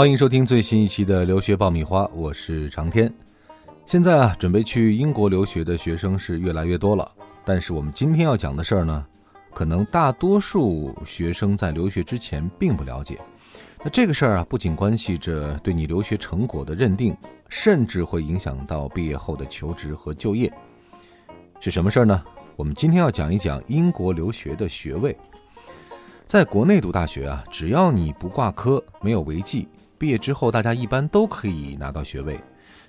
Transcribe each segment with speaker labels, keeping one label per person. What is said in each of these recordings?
Speaker 1: 欢迎收听最新一期的留学爆米花，我是长天。现在啊，准备去英国留学的学生是越来越多了，但是我们今天要讲的事儿呢，可能大多数学生在留学之前并不了解。那这个事儿啊，不仅关系着对你留学成果的认定，甚至会影响到毕业后的求职和就业。是什么事儿呢？我们今天要讲一讲英国留学的学位。在国内读大学啊，只要你不挂科，没有违纪。毕业之后，大家一般都可以拿到学位。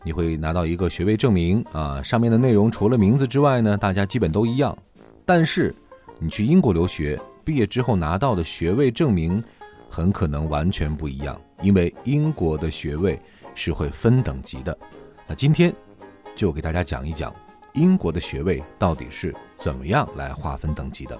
Speaker 1: 你会拿到一个学位证明啊，上面的内容除了名字之外呢，大家基本都一样。但是，你去英国留学，毕业之后拿到的学位证明很可能完全不一样，因为英国的学位是会分等级的。那今天就给大家讲一讲英国的学位到底是怎么样来划分等级的。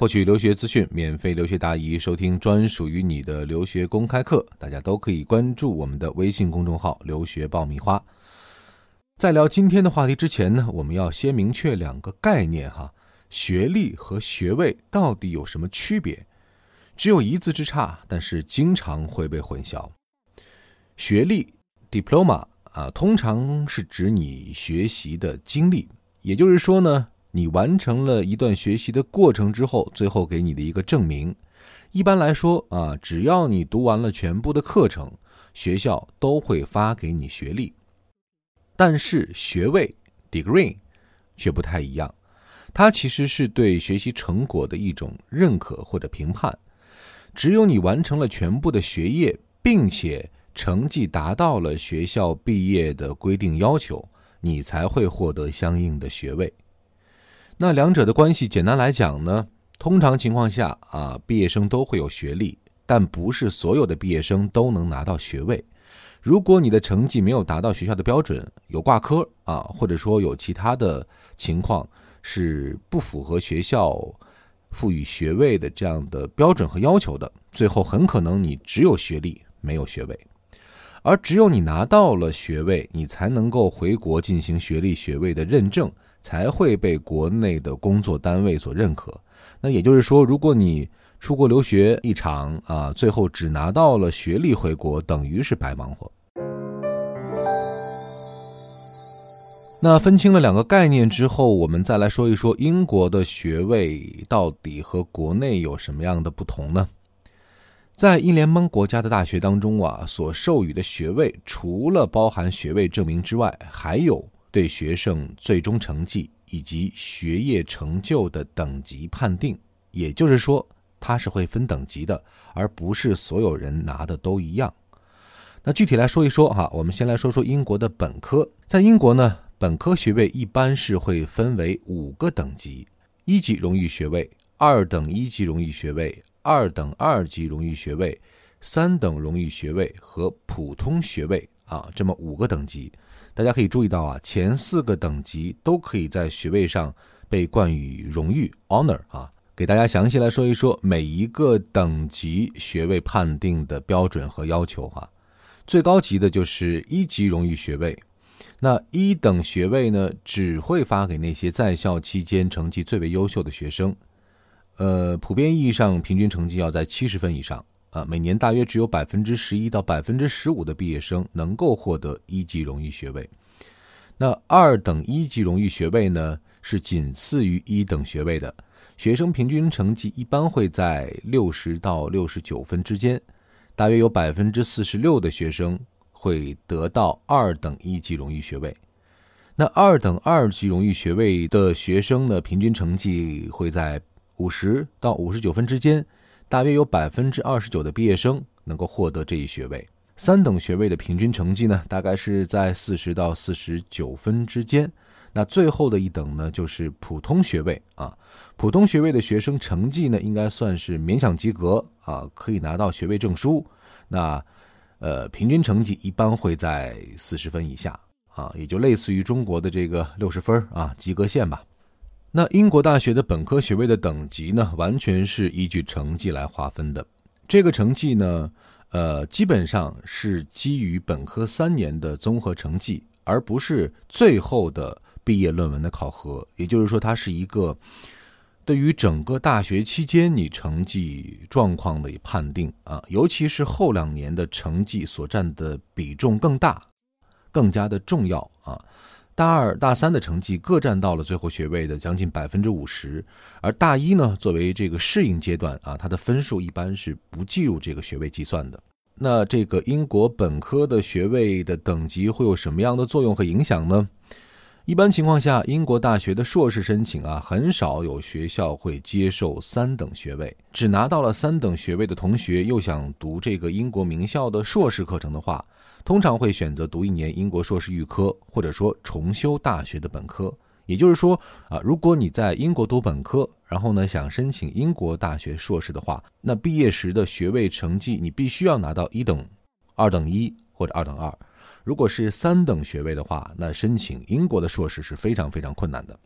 Speaker 1: 获取留学资讯，免费留学答疑，收听专属于你的留学公开课，大家都可以关注我们的微信公众号“留学爆米花”。在聊今天的话题之前呢，我们要先明确两个概念哈：学历和学位到底有什么区别？只有一字之差，但是经常会被混淆。学历 （diploma） 啊，通常是指你学习的经历，也就是说呢。你完成了一段学习的过程之后，最后给你的一个证明。一般来说啊，只要你读完了全部的课程，学校都会发给你学历。但是学位 （degree） 却不太一样，它其实是对学习成果的一种认可或者评判。只有你完成了全部的学业，并且成绩达到了学校毕业的规定要求，你才会获得相应的学位。那两者的关系，简单来讲呢，通常情况下啊，毕业生都会有学历，但不是所有的毕业生都能拿到学位。如果你的成绩没有达到学校的标准，有挂科啊，或者说有其他的情况是不符合学校赋予学位的这样的标准和要求的，最后很可能你只有学历没有学位。而只有你拿到了学位，你才能够回国进行学历学位的认证。才会被国内的工作单位所认可。那也就是说，如果你出国留学一场啊，最后只拿到了学历回国，等于是白忙活。那分清了两个概念之后，我们再来说一说英国的学位到底和国内有什么样的不同呢？在英联邦国家的大学当中啊，所授予的学位除了包含学位证明之外，还有。对学生最终成绩以及学业成就的等级判定，也就是说，它是会分等级的，而不是所有人拿的都一样。那具体来说一说哈，我们先来说说英国的本科。在英国呢，本科学位一般是会分为五个等级：一级荣誉学位、二等一级荣誉学位、二等二级荣誉学位、三等荣誉学位和普通学位啊，这么五个等级。大家可以注意到啊，前四个等级都可以在学位上被冠以荣誉 （honor） 啊。给大家详细来说一说每一个等级学位判定的标准和要求哈。最高级的就是一级荣誉学位，那一等学位呢，只会发给那些在校期间成绩最为优秀的学生，呃，普遍意义上平均成绩要在七十分以上。啊，每年大约只有百分之十一到百分之十五的毕业生能够获得一级荣誉学位。那二等一级荣誉学位呢，是仅次于一等学位的。学生平均成绩一般会在六十到六十九分之间，大约有百分之四十六的学生会得到二等一级荣誉学位。那二等二级荣誉学位的学生呢，平均成绩会在五十到五十九分之间。大约有百分之二十九的毕业生能够获得这一学位。三等学位的平均成绩呢，大概是在四十到四十九分之间。那最后的一等呢，就是普通学位啊。普通学位的学生成绩呢，应该算是勉强及格啊，可以拿到学位证书。那呃，平均成绩一般会在四十分以下啊，也就类似于中国的这个六十分啊，及格线吧。那英国大学的本科学位的等级呢，完全是依据成绩来划分的。这个成绩呢，呃，基本上是基于本科三年的综合成绩，而不是最后的毕业论文的考核。也就是说，它是一个对于整个大学期间你成绩状况的判定啊，尤其是后两年的成绩所占的比重更大，更加的重要啊。大二、大三的成绩各占到了最后学位的将近百分之五十，而大一呢，作为这个适应阶段啊，它的分数一般是不计入这个学位计算的。那这个英国本科的学位的等级会有什么样的作用和影响呢？一般情况下，英国大学的硕士申请啊，很少有学校会接受三等学位。只拿到了三等学位的同学，又想读这个英国名校的硕士课程的话。通常会选择读一年英国硕士预科，或者说重修大学的本科。也就是说，啊，如果你在英国读本科，然后呢想申请英国大学硕士的话，那毕业时的学位成绩你必须要拿到一等、二等一或者二等二。如果是三等学位的话，那申请英国的硕士是非常非常困难的。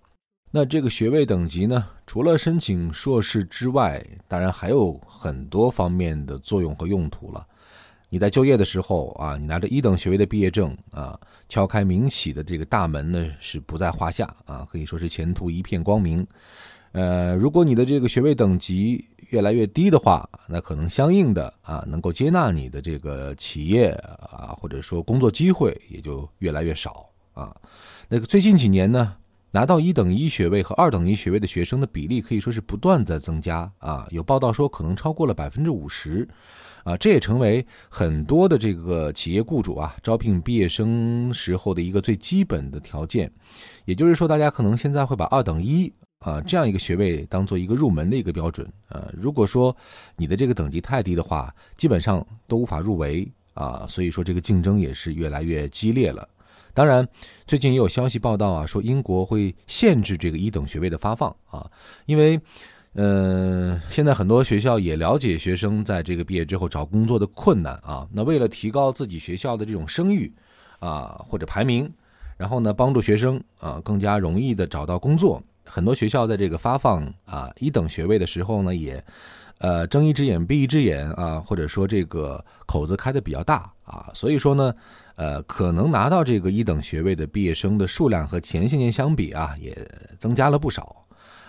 Speaker 1: 那这个学位等级呢，除了申请硕士之外，当然还有很多方面的作用和用途了。你在就业的时候啊，你拿着一等学位的毕业证啊，敲开民企的这个大门呢，是不在话下啊，可以说是前途一片光明。呃，如果你的这个学位等级越来越低的话，那可能相应的啊，能够接纳你的这个企业啊，或者说工作机会也就越来越少啊。那个最近几年呢，拿到一等一学位和二等一学位的学生的比例可以说是不断在增加啊，有报道说可能超过了百分之五十。啊，这也成为很多的这个企业雇主啊招聘毕业生时候的一个最基本的条件。也就是说，大家可能现在会把二等一啊这样一个学位当做一个入门的一个标准。呃，如果说你的这个等级太低的话，基本上都无法入围啊。所以说，这个竞争也是越来越激烈了。当然，最近也有消息报道啊，说英国会限制这个一等学位的发放啊，因为。嗯，现在很多学校也了解学生在这个毕业之后找工作的困难啊。那为了提高自己学校的这种声誉啊或者排名，然后呢帮助学生啊更加容易的找到工作，很多学校在这个发放啊一等学位的时候呢，也呃睁一只眼闭一只眼啊，或者说这个口子开的比较大啊。所以说呢，呃可能拿到这个一等学位的毕业生的数量和前些年相比啊，也增加了不少。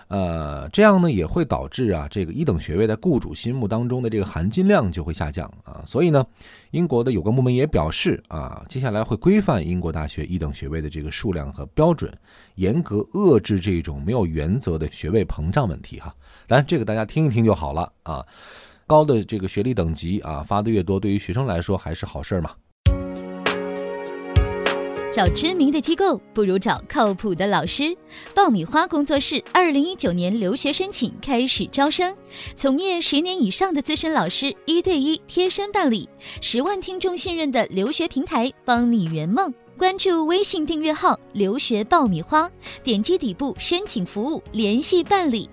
Speaker 1: 呃，这样呢也会导致啊，这个一等学位在雇主心目当中的这个含金量就会下降啊。所以呢，英国的有关部门也表示啊，接下来会规范英国大学一等学位的这个数量和标准，严格遏制这种没有原则的学位膨胀问题哈。当然，这个大家听一听就好了啊。高的这个学历等级啊，发的越多，对于学生来说还是好事嘛。
Speaker 2: 找知名的机构不如找靠谱的老师。爆米花工作室二零一九年留学申请开始招生，从业十年以上的资深老师一对一贴身办理，十万听众信任的留学平台，帮你圆梦。关注微信订阅号“留学爆米花”，点击底部申请服务联系办理。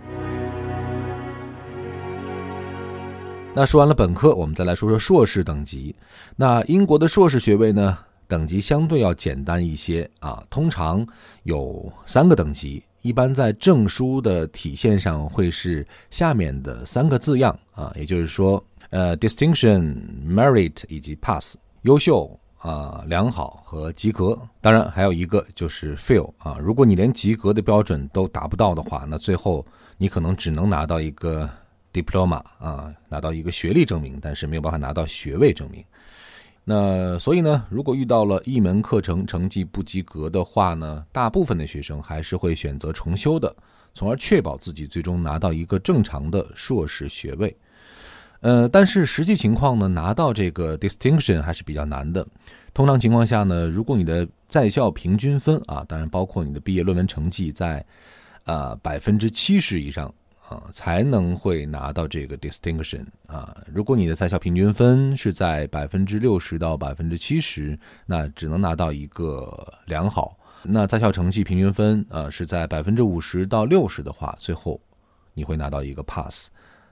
Speaker 1: 那说完了本科，我们再来说说硕士等级。那英国的硕士学位呢？等级相对要简单一些啊，通常有三个等级，一般在证书的体现上会是下面的三个字样啊，也就是说，呃，distinction、merit 以及 pass，优秀啊、良好和及格。当然还有一个就是 fail 啊，如果你连及格的标准都达不到的话，那最后你可能只能拿到一个 diploma 啊，拿到一个学历证明，但是没有办法拿到学位证明。那所以呢，如果遇到了一门课程成绩不及格的话呢，大部分的学生还是会选择重修的，从而确保自己最终拿到一个正常的硕士学位。呃，但是实际情况呢，拿到这个 distinction 还是比较难的。通常情况下呢，如果你的在校平均分啊，当然包括你的毕业论文成绩在啊百分之七十以上。啊，才能会拿到这个 distinction 啊。如果你的在校平均分是在百分之六十到百分之七十，那只能拿到一个良好。那在校成绩平均分啊是在百分之五十到六十的话，最后你会拿到一个 pass。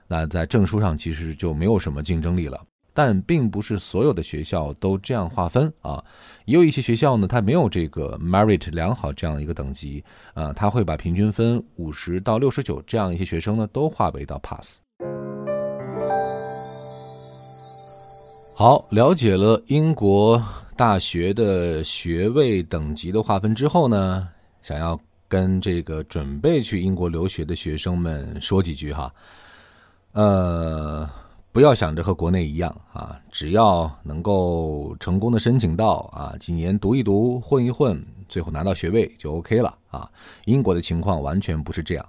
Speaker 1: 那在证书上其实就没有什么竞争力了。但并不是所有的学校都这样划分啊。也有一些学校呢，它没有这个 merit 良好这样一个等级啊，它会把平均分五十到六十九这样一些学生呢都划为到 pass。好，了解了英国大学的学位等级的划分之后呢，想要跟这个准备去英国留学的学生们说几句哈，呃。不要想着和国内一样啊，只要能够成功的申请到啊，几年读一读，混一混，最后拿到学位就 OK 了啊。英国的情况完全不是这样，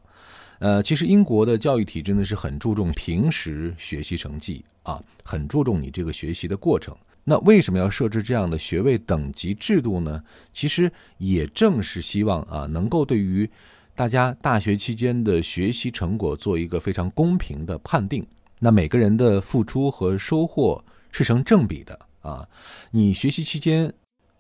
Speaker 1: 呃，其实英国的教育体制呢是很注重平时学习成绩啊，很注重你这个学习的过程。那为什么要设置这样的学位等级制度呢？其实也正是希望啊，能够对于大家大学期间的学习成果做一个非常公平的判定。那每个人的付出和收获是成正比的啊！你学习期间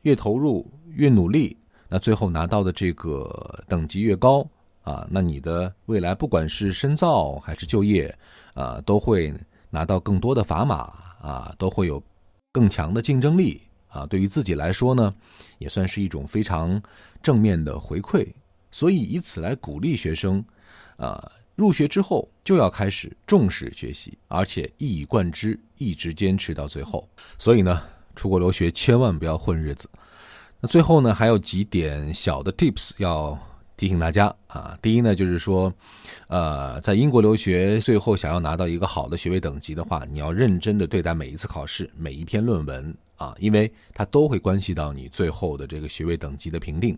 Speaker 1: 越投入越努力，那最后拿到的这个等级越高啊，那你的未来不管是深造还是就业啊，都会拿到更多的砝码啊，都会有更强的竞争力啊。对于自己来说呢，也算是一种非常正面的回馈，所以以此来鼓励学生啊。入学之后就要开始重视学习，而且一以贯之，一直坚持到最后。所以呢，出国留学千万不要混日子。那最后呢，还有几点小的 tips 要提醒大家啊。第一呢，就是说，呃，在英国留学，最后想要拿到一个好的学位等级的话，你要认真的对待每一次考试，每一篇论文啊，因为它都会关系到你最后的这个学位等级的评定。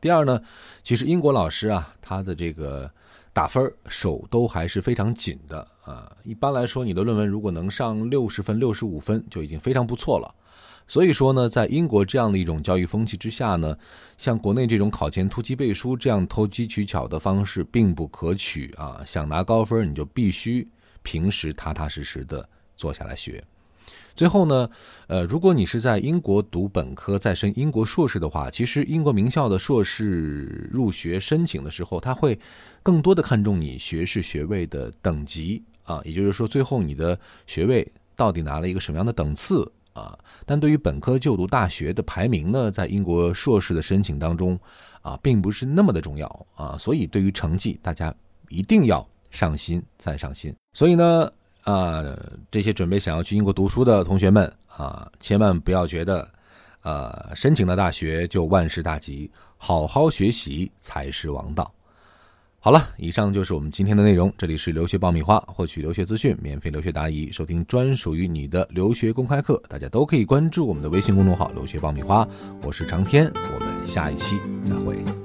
Speaker 1: 第二呢，其实英国老师啊，他的这个。打分手都还是非常紧的啊！一般来说，你的论文如果能上六十分、六十五分，就已经非常不错了。所以说呢，在英国这样的一种教育风气之下呢，像国内这种考前突击背书这样投机取巧的方式并不可取啊！想拿高分，你就必须平时踏踏实实的坐下来学。最后呢，呃，如果你是在英国读本科再升英国硕士的话，其实英国名校的硕士入学申请的时候，他会更多的看重你学士学位的等级啊，也就是说，最后你的学位到底拿了一个什么样的等次啊？但对于本科就读大学的排名呢，在英国硕士的申请当中啊，并不是那么的重要啊，所以对于成绩，大家一定要上心再上心。所以呢。啊，这些准备想要去英国读书的同学们啊，千万不要觉得，呃，申请到大学就万事大吉，好好学习才是王道。好了，以上就是我们今天的内容。这里是留学爆米花，获取留学资讯，免费留学答疑，收听专属于你的留学公开课，大家都可以关注我们的微信公众号“留学爆米花”。我是长天，我们下一期再会。